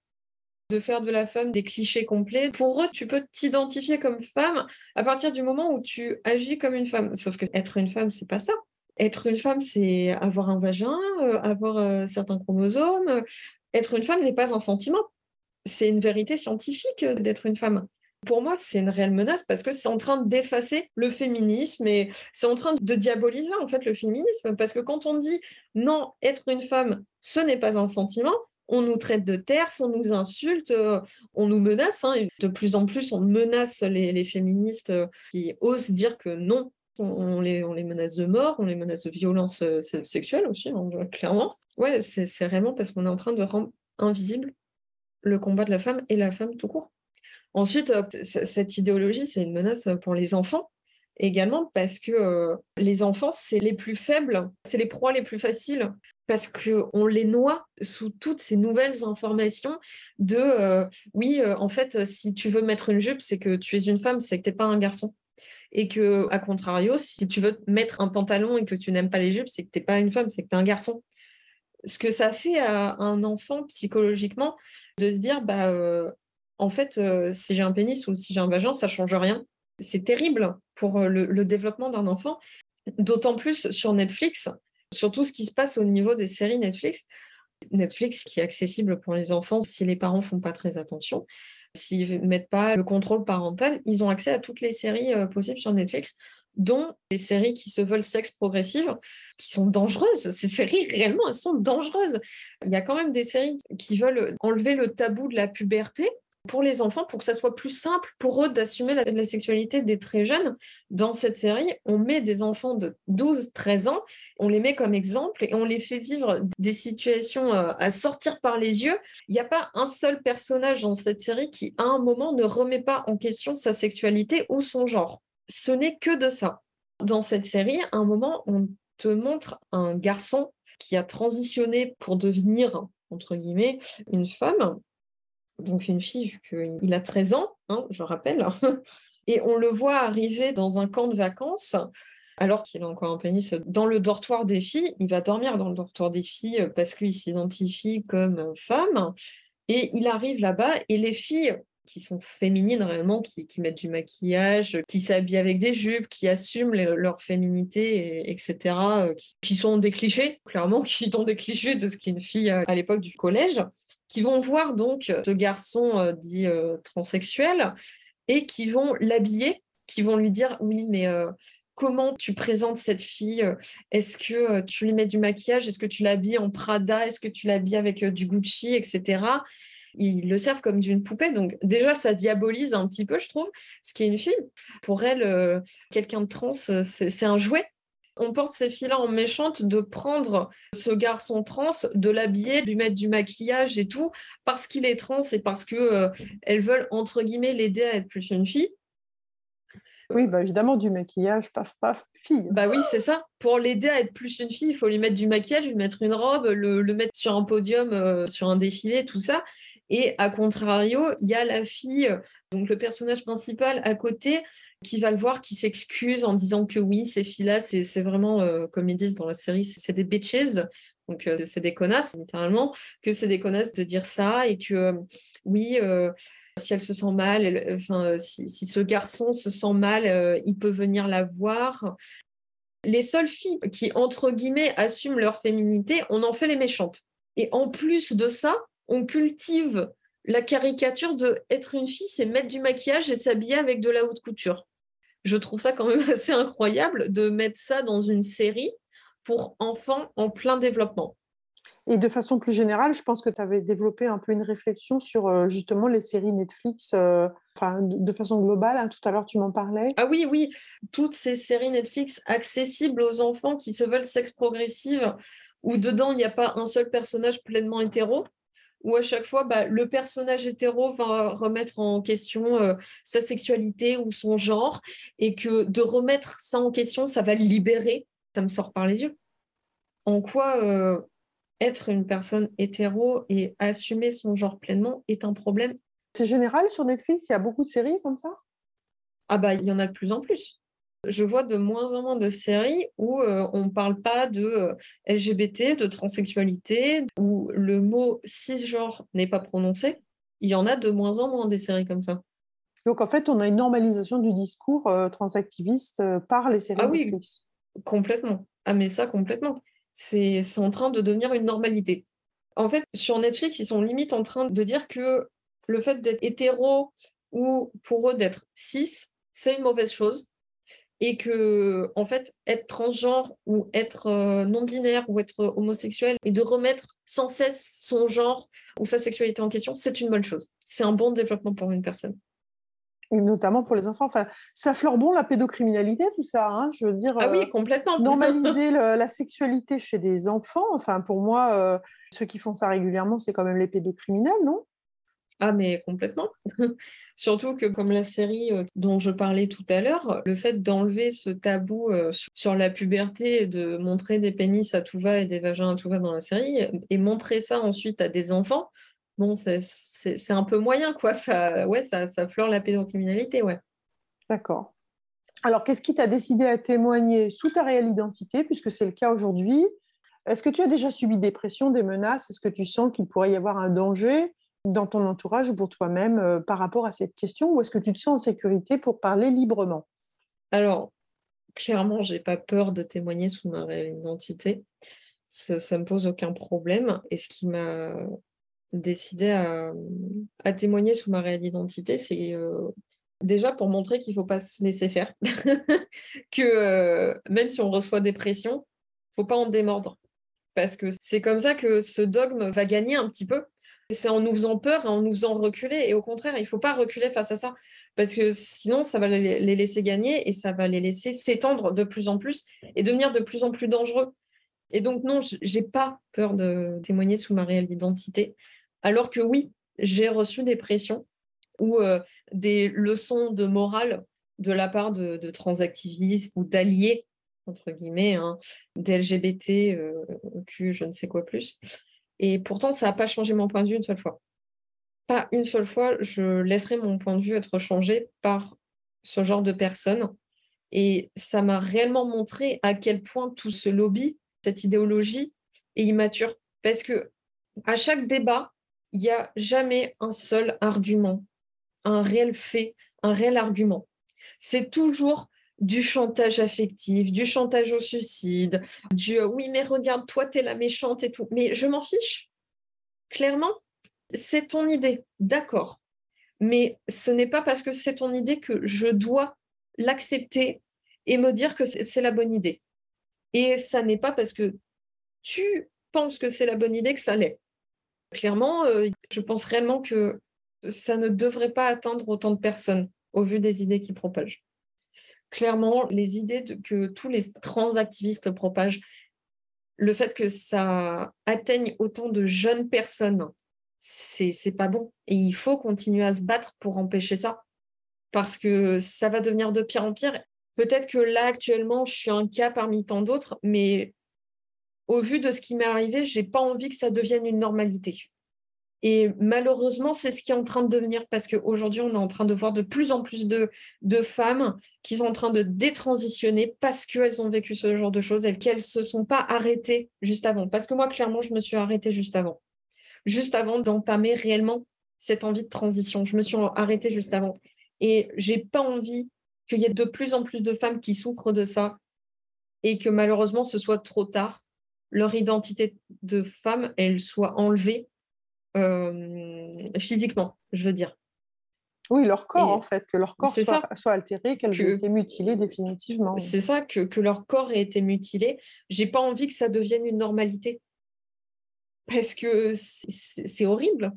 de faire de la femme des clichés complets. Pour eux, tu peux t'identifier comme femme à partir du moment où tu agis comme une femme. Sauf que être une femme, c'est pas ça. Être une femme, c'est avoir un vagin, euh, avoir euh, certains chromosomes. Être une femme n'est pas un sentiment. C'est une vérité scientifique d'être une femme pour moi, c'est une réelle menace parce que c'est en train d'effacer le féminisme et c'est en train de diaboliser en fait le féminisme parce que quand on dit non, être une femme, ce n'est pas un sentiment, on nous traite de terf, on nous insulte, euh, on nous menace. Hein, de plus en plus, on menace les, féministes euh, qui osent dire que non. On les, menace de mort, on les menace de violence euh, sexuelle aussi, hein, clairement. C'est réellement parce qu'on est en train de rendre invisible le combat de la femme et la femme tout court. Ensuite, cette idéologie, c'est une menace pour les enfants également parce que les enfants, c'est les plus faibles, c'est les proies les plus faciles parce qu'on les noie sous toutes ces nouvelles informations de euh, oui, en fait, si tu veux mettre une jupe, c'est que tu es une femme, c'est que tu n'es pas un garçon. Et que, à contrario, si tu veux mettre un pantalon et que tu n'aimes pas les jupes, c'est que tu n'es pas une femme, c'est que tu es un garçon. Ce que ça fait à un enfant psychologiquement de se dire, bah, en fait, euh, si j'ai un pénis ou si j'ai un vagin, ça change rien. C'est terrible pour euh, le, développement d'un enfant, d'autant plus sur Netflix, sur tout ce qui se passe au niveau des séries Netflix. Netflix qui est accessible pour les enfants si les parents font pas très attention. S'ils ne mettent pas le contrôle parental, ils ont accès à toutes les séries euh, possibles sur Netflix. dont les séries qui se veulent sexe progressives, qui sont dangereuses. Ces séries, réellement, elles sont dangereuses. Il y a quand même des séries qui veulent enlever le tabou de la puberté pour les enfants, pour que ça soit plus simple pour eux d'assumer la, sexualité des très jeunes. Dans cette série, on met des enfants de 12-13 ans, on les met comme exemple et on les fait vivre des situations euh, à sortir par les yeux. Il n'y a pas un seul personnage dans cette série qui, à un moment, ne remet pas en question sa sexualité ou son genre. Ce n'est que de ça. Dans cette série, à un moment, on te montre un garçon qui a transitionné pour devenir, entre guillemets, une femme donc une fille, vu qu'il a 13 ans, hein, je rappelle, et on le voit arriver dans un camp de vacances, alors qu'il est encore un pénis dans le dortoir des filles. Il va dormir dans le dortoir des filles parce qu'il s'identifie comme femme, et il arrive là-bas, et les filles qui sont féminines réellement, qui, mettent du maquillage, qui s'habillent avec des jupes, qui assument leur féminité, etc., qui, sont des clichés, clairement, qui sont des clichés de ce qu'est une fille à l'époque du collège qui vont voir donc ce garçon euh, dit euh, transsexuel et qui vont l'habiller, qui vont lui dire oui, mais euh, comment tu présentes cette fille? Est-ce que tu lui mets du maquillage? Est-ce que tu l'habilles en Prada? Est-ce que tu l'habilles avec du Gucci, etc. Ils le servent comme d'une poupée. Donc déjà, ça diabolise un petit peu, je trouve, ce qui est une fille. Pour elle, quelqu'un de trans, c'est un jouet on porte ces filles-là en méchante de prendre ce garçon trans, de l'habiller, de lui mettre du maquillage et tout, parce qu'il est trans et parce qu'elles euh, elles veulent, entre guillemets, l'aider à être plus une fille.
Oui, bah évidemment, du maquillage, paf, paf, fille.
Bah oui, c'est ça. Pour l'aider à être plus une fille, il faut lui mettre du maquillage, lui mettre une robe, le, mettre sur un podium, euh, sur un défilé, tout ça. Et à contrario, il y a la fille, donc le personnage principal à côté, qui va le voir, qui s'excuse en disant que oui, ces filles-là, c'est vraiment, euh, comme ils disent dans la série, c'est des bitches. Donc, euh, c'est des connasses, littéralement, que c'est des connasses de dire ça et que euh, oui, si elle se sent mal, enfin, si, ce garçon se sent mal, il peut venir la voir. Les seules filles qui, entre guillemets, assument leur féminité, on en fait les méchantes. Et en plus de ça, on cultive la caricature de être une fille, c'est mettre du maquillage et s'habiller avec de la haute couture. Je trouve ça quand même assez incroyable de mettre ça dans une série pour enfants en plein développement.
Et de façon plus générale, je pense que tu avais développé un peu une réflexion sur euh, justement les séries Netflix, euh, de façon globale. Hein, tout à l'heure, tu m'en parlais.
Ah oui, oui, toutes ces séries Netflix accessibles aux enfants qui se veulent sexe progressive, où dedans, il n'y a pas un seul personnage pleinement hétéro, où à chaque fois, bah, le personnage hétéro va remettre en question euh, sa sexualité ou son genre, et que de remettre ça en question, ça va le libérer. Ça me sort par les yeux. En quoi euh, être une personne hétéro et assumer son genre pleinement est un problème?
C'est général sur Netflix, il y a beaucoup de séries comme ça?
Ah bah il y en a de plus en plus je vois de moins en moins de séries où euh, on ne parle pas de euh, LGBT, de transsexualité, où le mot cisgenre n'est pas prononcé. Il y en a de moins en moins des séries comme ça.
Donc en fait, on a une normalisation du discours euh, transactiviste par les séries
ah oui, Complètement. Ah mais ça, complètement. C'est en train de devenir une normalité. En fait, sur Netflix, ils sont limite en train de dire que le fait d'être hétéro ou pour eux d'être cis, c'est une mauvaise chose et que en fait être transgenre ou être euh, non binaire ou être homosexuel et de remettre sans cesse son genre ou sa sexualité en question, c'est une bonne chose. C'est un bon développement pour une personne.
Et notamment pour les enfants. Enfin, ça fleure bon la pédocriminalité, tout ça. Hein, je veux dire.
Ah oui, euh, complètement.
normaliser la sexualité chez des enfants. Enfin, pour moi, euh, ceux qui font ça régulièrement, c'est quand même les pédocriminels, non?
Ah, mais complètement. Surtout que comme la série euh, dont je parlais tout à l'heure, le fait d'enlever ce tabou euh, sur la puberté de montrer des pénis à tout va et des vagins à tout va dans la série, et montrer ça ensuite à des enfants, bon, c'est un peu moyen, quoi. Ça, ouais, ça fleure la pédocriminalité, ouais.
D'accord. Alors, qu'est-ce qui t'a décidé à témoigner sous ta réelle identité, puisque c'est le cas aujourd'hui? Est-ce que tu as déjà subi des pressions, des menaces? Est-ce que tu sens qu'il pourrait y avoir un danger? Dans ton entourage ou pour toi-même euh, par rapport à cette question Ou est-ce que tu te sens en sécurité pour parler librement?
Alors, clairement, j'ai pas peur de témoigner sous ma réelle identité. Ça, ne me pose aucun problème. Et ce qui m'a décidé à, témoigner sous ma réelle identité, c'est euh, Déjà pour montrer qu'il ne faut pas se laisser faire, que euh, même si on reçoit des pressions, il ne faut pas en démordre. Parce que c'est comme ça que ce dogme va gagner un petit peu. C'est en nous faisant peur et en nous faisant reculer. Et au contraire, il ne faut pas reculer face à ça. Parce que sinon, ça va les laisser gagner et ça va les laisser s'étendre de plus en plus et devenir de plus en plus dangereux. Et donc, non, je n'ai pas peur de témoigner sous ma réelle identité. Alors que oui, j'ai reçu des pressions ou euh, des leçons de morale de la part de, transactivistes ou d'alliés, entre guillemets, hein, d'LGBT, euh, je ne sais quoi plus. Et pourtant, ça n'a pas changé mon point de vue une seule fois. Pas une seule fois, je laisserai mon point de vue être changé par ce genre de personnes. Et ça m'a réellement montré à quel point tout ce lobby, cette idéologie, est immature. Parce que à chaque débat, il n'y a jamais un seul argument un réel fait, un réel argument. C'est toujours du chantage affectif, du chantage au suicide, du euh, oui mais regarde, toi tu es la méchante et tout. Mais je m'en fiche. Clairement, c'est ton idée, d'accord. Mais ce n'est pas parce que c'est ton idée que je dois l'accepter et me dire que c'est la bonne idée. Et ça n'est pas parce que tu penses que c'est la bonne idée que ça l'est. Clairement, euh, je pense réellement que ça ne devrait pas atteindre autant de personnes au vu des idées qu'ils propagent. Clairement, les idées que tous les transactivistes propagent, le fait que ça atteigne autant de jeunes personnes, c'est pas bon. Et il faut continuer à se battre pour empêcher ça. Parce que ça va devenir de pire en pire. Peut-être que là, actuellement, je suis un cas parmi tant d'autres, mais au vu de ce qui m'est arrivé, j'ai pas envie que ça devienne une normalité. Et malheureusement, c'est ce qui est en train de devenir parce qu'aujourd'hui, on est en train de voir de plus en plus de, de femmes qui sont en train de détransitionner parce qu'elles ont vécu ce genre de choses et qu'elles ne se sont pas arrêtées juste avant. Parce que moi, clairement, je me suis arrêtée juste avant. Juste avant d'entamer réellement cette envie de transition. Je me suis arrêtée juste avant. Et j'ai pas envie qu'il y ait de plus en plus de femmes qui souffrent de ça et que malheureusement ce soit trop tard. Leur identité de femme, elle soit enlevée physiquement, je veux dire.
Oui, leur corps, en fait, que leur corps soit, soit altéré, qu'elles aient été mutilées définitivement.
C'est ça, que, que, leur corps ait été mutilé. J'ai pas envie que ça devienne une normalité. Parce que c'est horrible.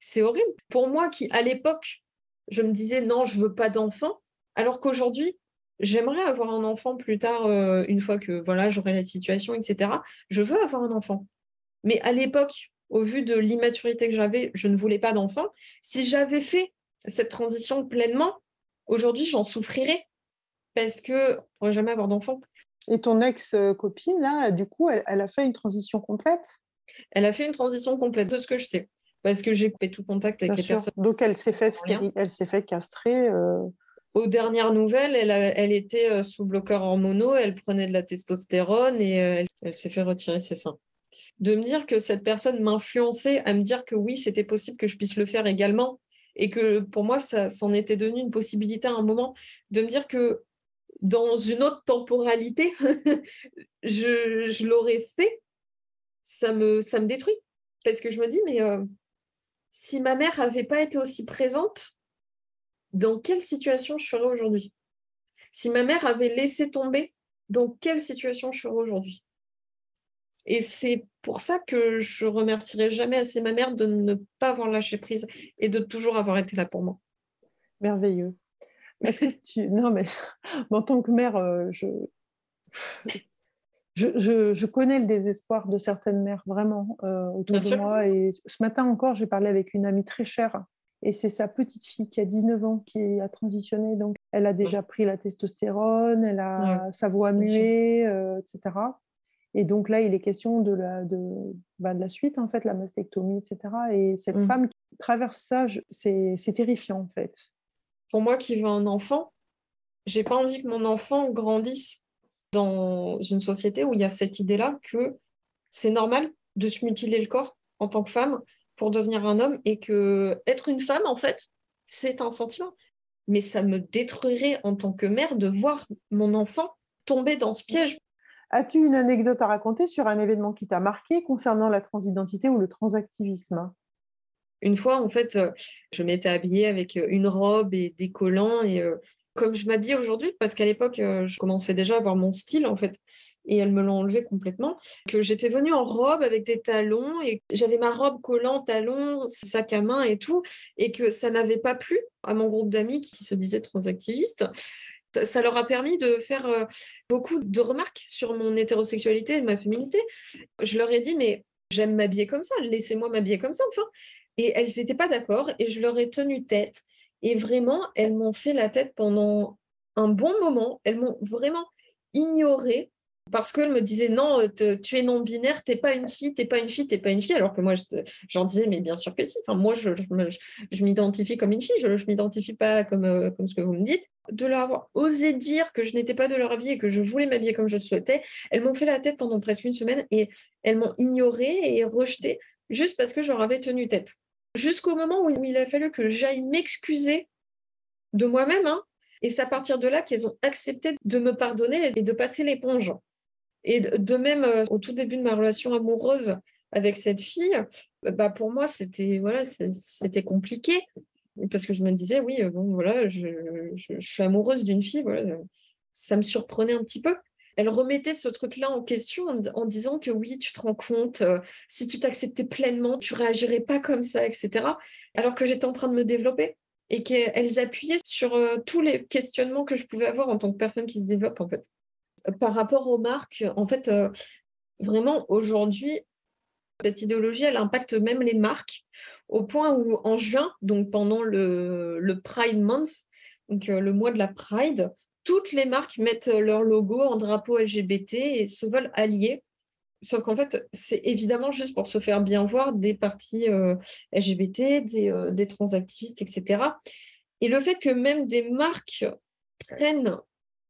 C'est horrible. Pour moi, qui, à l'époque, je me disais non, je veux pas d'enfant, alors qu'aujourd'hui, j'aimerais avoir un enfant plus tard, euh, une fois que voilà, j'aurai la situation, etc. Je veux avoir un enfant. Mais à l'époque, au vu de l'immaturité que j'avais, je ne voulais pas d'enfant. Si j'avais fait cette transition pleinement, aujourd'hui, j'en souffrirais parce que je ne pourrais jamais avoir d'enfant.
Et ton ex-copine, là, du coup, elle, a fait une transition complète?
Elle a fait une transition complète, de ce que je sais, parce que j'ai coupé tout contact avec les personnes.
Donc, elle s'est fait, elle s'est fait castrer. Euh.
Aux dernières nouvelles, elle, elle était euh, sous bloqueur hormonaux, elle prenait de la testostérone et euh, elle s'est fait retirer ses seins de me dire que cette personne m'influençait à me dire que oui, c'était possible que je puisse le faire également. Et que pour moi, ça s'en était devenu une possibilité à un moment de me dire que dans une autre temporalité, je, l'aurais fait, ça me, détruit. Parce que je me dis, mais euh, si ma mère n'avait pas été aussi présente, dans quelle situation je serais aujourd'hui? Si ma mère avait laissé tomber, dans quelle situation je serais aujourd'hui? Et c'est pour ça que je remercierai jamais assez ma mère de ne pas avoir lâché prise et de toujours avoir été là pour moi.
Merveilleux. Est-ce que tu... Non, mais en tant que mère, euh, je... Je, je, connais le désespoir de certaines mères, vraiment, euh, autour de moi. Et ce matin encore, j'ai parlé avec une amie très chère. Et c'est sa petite fille qui a 19 ans qui a transitionné. Donc, elle a déjà pris la testostérone, elle a sa voix muée, euh, etc. Et donc là, il est question de la, de, bah, de la suite, en fait, la mastectomie, etc. Et cette mmh. femme qui traverse ça, c'est terrifiant, en fait.
Pour moi qui veux un enfant, j'ai pas envie que mon enfant grandisse dans une société où il y a cette idée-là que c'est normal de se mutiler le corps en tant que femme pour devenir un homme et que être une femme, en fait, c'est un sentiment. Mais ça me détruirait en tant que mère de voir mon enfant tomber dans ce piège
As-tu une anecdote à raconter sur un événement qui t'a marqué concernant la transidentité ou le transactivisme?
Une fois, en fait, je m'étais habillée avec une robe et des collants et comme je m'habille aujourd'hui, parce qu'à l'époque, je commençais déjà à avoir mon style, en fait et elles me l'ont enlevé complètement. Que j'étais venue en robe avec des talons et j'avais ma robe collant, talons, sac à main et tout, et que ça n'avait pas plu à mon groupe d'amis qui se disaient transactivistes. Ça, leur a permis de faire euh, beaucoup de remarques sur mon hétérosexualité et ma féminité. Je leur ai dit, mais j'aime m'habiller comme ça, laissez-moi m'habiller comme ça, enfin. Et elles n'étaient pas d'accord et je leur ai tenu tête. Et vraiment, elles m'ont fait la tête pendant un bon moment. Elles m'ont vraiment ignorée parce qu'elle me disait non, tu es non-binaire, t'es pas une fille, t'es pas une fille, t'es pas une fille, alors que moi j'en disais mais bien sûr que si. Enfin moi je, m'identifie comme une fille, je, je m'identifie pas comme euh, comme ce que vous me dites. De leur avoir osé dire que je n'étais pas de leur avis et que je voulais m'habiller comme je le souhaitais, elles m'ont fait la tête pendant presque une semaine et elles m'ont ignorée et rejetée juste parce que j'en avais tenu tête. Jusqu'au moment où il a fallu que j'aille m'excuser de moi-même, hein, et c'est à partir de là qu'elles ont accepté de me pardonner et de passer l'éponge. Et de même, euh, au tout début de ma relation amoureuse avec cette fille, bah pour moi, c'était voilà, c'était compliqué parce que je me disais, oui, bon, voilà, je, suis amoureuse d'une fille, voilà, ça me surprenait un petit peu. Elle remettait ce truc-là en question en, disant que oui, tu te rends compte, euh, si tu t'acceptais pleinement, tu réagirais pas comme ça, etc. Alors que j'étais en train de me développer et qu'elles appuyaient sur euh, tous les questionnements que je pouvais avoir en tant que personne qui se développe, en fait par rapport aux marques, en fait, euh, vraiment aujourd'hui, cette idéologie, elle impacte même les marques au point où en juin, donc pendant le, Pride Month, donc euh, le mois de la Pride, toutes les marques mettent leur logo en drapeau LGBT et se veulent allier. Sauf qu'en fait, c'est évidemment juste pour se faire bien voir des partis euh, LGBT, des, des transactivistes, etc. Et le fait que même des marques prennent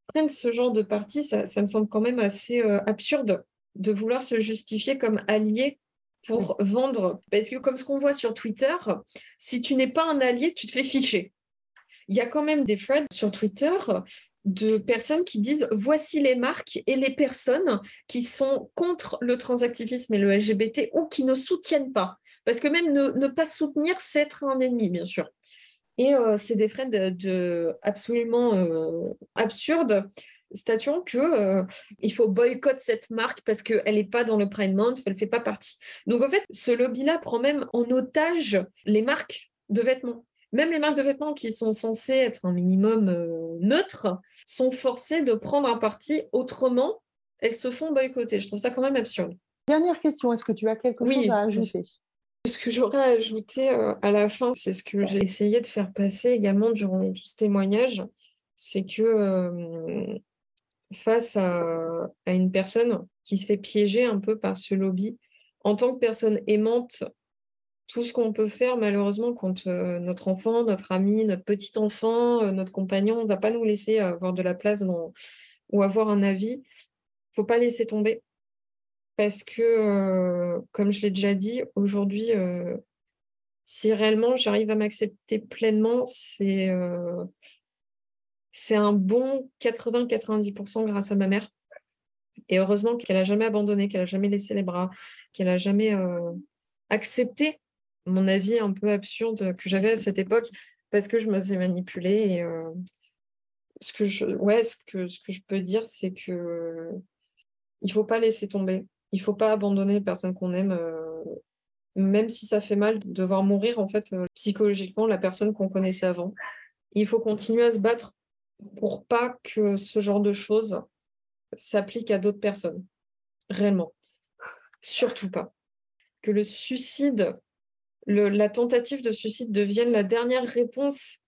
prennent ce genre de parti, ça, me semble quand même assez euh, absurde de vouloir se justifier comme allié pour vendre. Parce que comme ce qu'on voit sur Twitter, si tu n'es pas un allié, tu te fais ficher. Il y a quand même des threads sur Twitter de personnes qui disent voici les marques et les personnes qui sont contre le transactivisme et le LGBT ou qui ne soutiennent pas. Parce que même ne, ne pas soutenir, c'est être un ennemi, bien sûr. Et euh, c'est des frais de, absolument euh, absurdes statuant que euh, il faut boycotter cette marque parce qu'elle n'est pas dans le Prime Month, elle ne fait pas partie. Donc en fait, ce lobby-là prend même en otage les marques de vêtements. Même les marques de vêtements qui sont censées être un minimum neutres sont forcées de prendre un parti autrement. Elles se font boycotter. Je trouve ça quand même absurde.
Dernière question, est-ce que tu as quelque chose à ajouter?
Ce que j'aurais ajouté euh, à la fin, c'est ce que j'ai essayé de faire passer également durant tout ce témoignage, c'est que euh, face à, une personne qui se fait piéger un peu par ce lobby, en tant que personne aimante, tout ce qu'on peut faire, malheureusement, quand euh, notre enfant, notre ami, notre petit enfant, notre compagnon ne va pas nous laisser avoir de la place ou avoir un avis, faut pas laisser tomber parce que, euh, comme je l'ai déjà dit, aujourd'hui, euh, si réellement j'arrive à m'accepter pleinement, c'est euh, un bon 80-90% grâce à ma mère. Et heureusement qu'elle n'a jamais abandonné, qu'elle n'a jamais laissé les bras, qu'elle n'a jamais accepté mon avis un peu absurde que j'avais à cette époque parce que je me faisais manipuler. Et, ce, que je, ouais, ce, que, ce que je peux dire, c'est que il ne faut pas laisser tomber il faut pas abandonner les personnes qu'on aime, euh, même si ça fait mal de voir mourir en fait euh, psychologiquement la personne qu'on connaissait avant. Il faut continuer à se battre pour pas que ce genre de choses s'applique à d'autres personnes, réellement. Surtout pas. Que le suicide, la tentative de suicide devienne la dernière réponse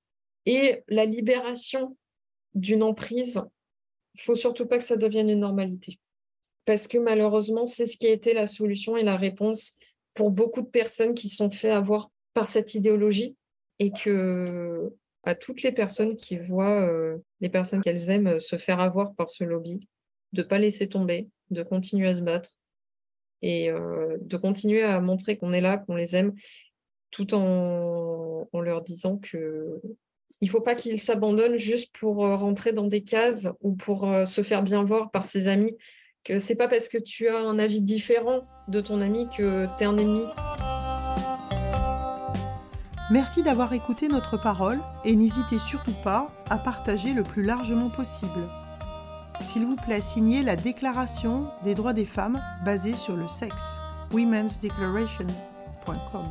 et la libération d'une emprise. Il faut surtout pas que ça devienne une normalité parce que malheureusement, c'est ce qui a été la solution et la réponse pour beaucoup de personnes qui sont fait avoir par cette idéologie et que à toutes les personnes qui voient euh, les personnes qu'elles aiment se faire avoir par ce lobby, de pas laisser tomber, de continuer à se battre et euh, de continuer à montrer qu'on est là, qu'on les aime, tout en, leur disant que il faut pas qu'ils s'abandonnent juste pour euh, rentrer dans des cases ou pour se faire bien voir par ses amis que c'est pas parce que tu as un avis différent de ton ami que tu es un ennemi.
Merci d'avoir écouté notre parole et n'hésitez surtout pas à partager le plus largement possible. S'il vous plaît, signez la Déclaration des droits des femmes basée sur le sexe, womensdeclaration.com.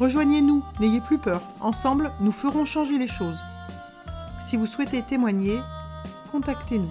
Rejoignez-nous, n'ayez plus peur, ensemble nous ferons changer les choses. Si vous souhaitez témoigner, contactez-nous.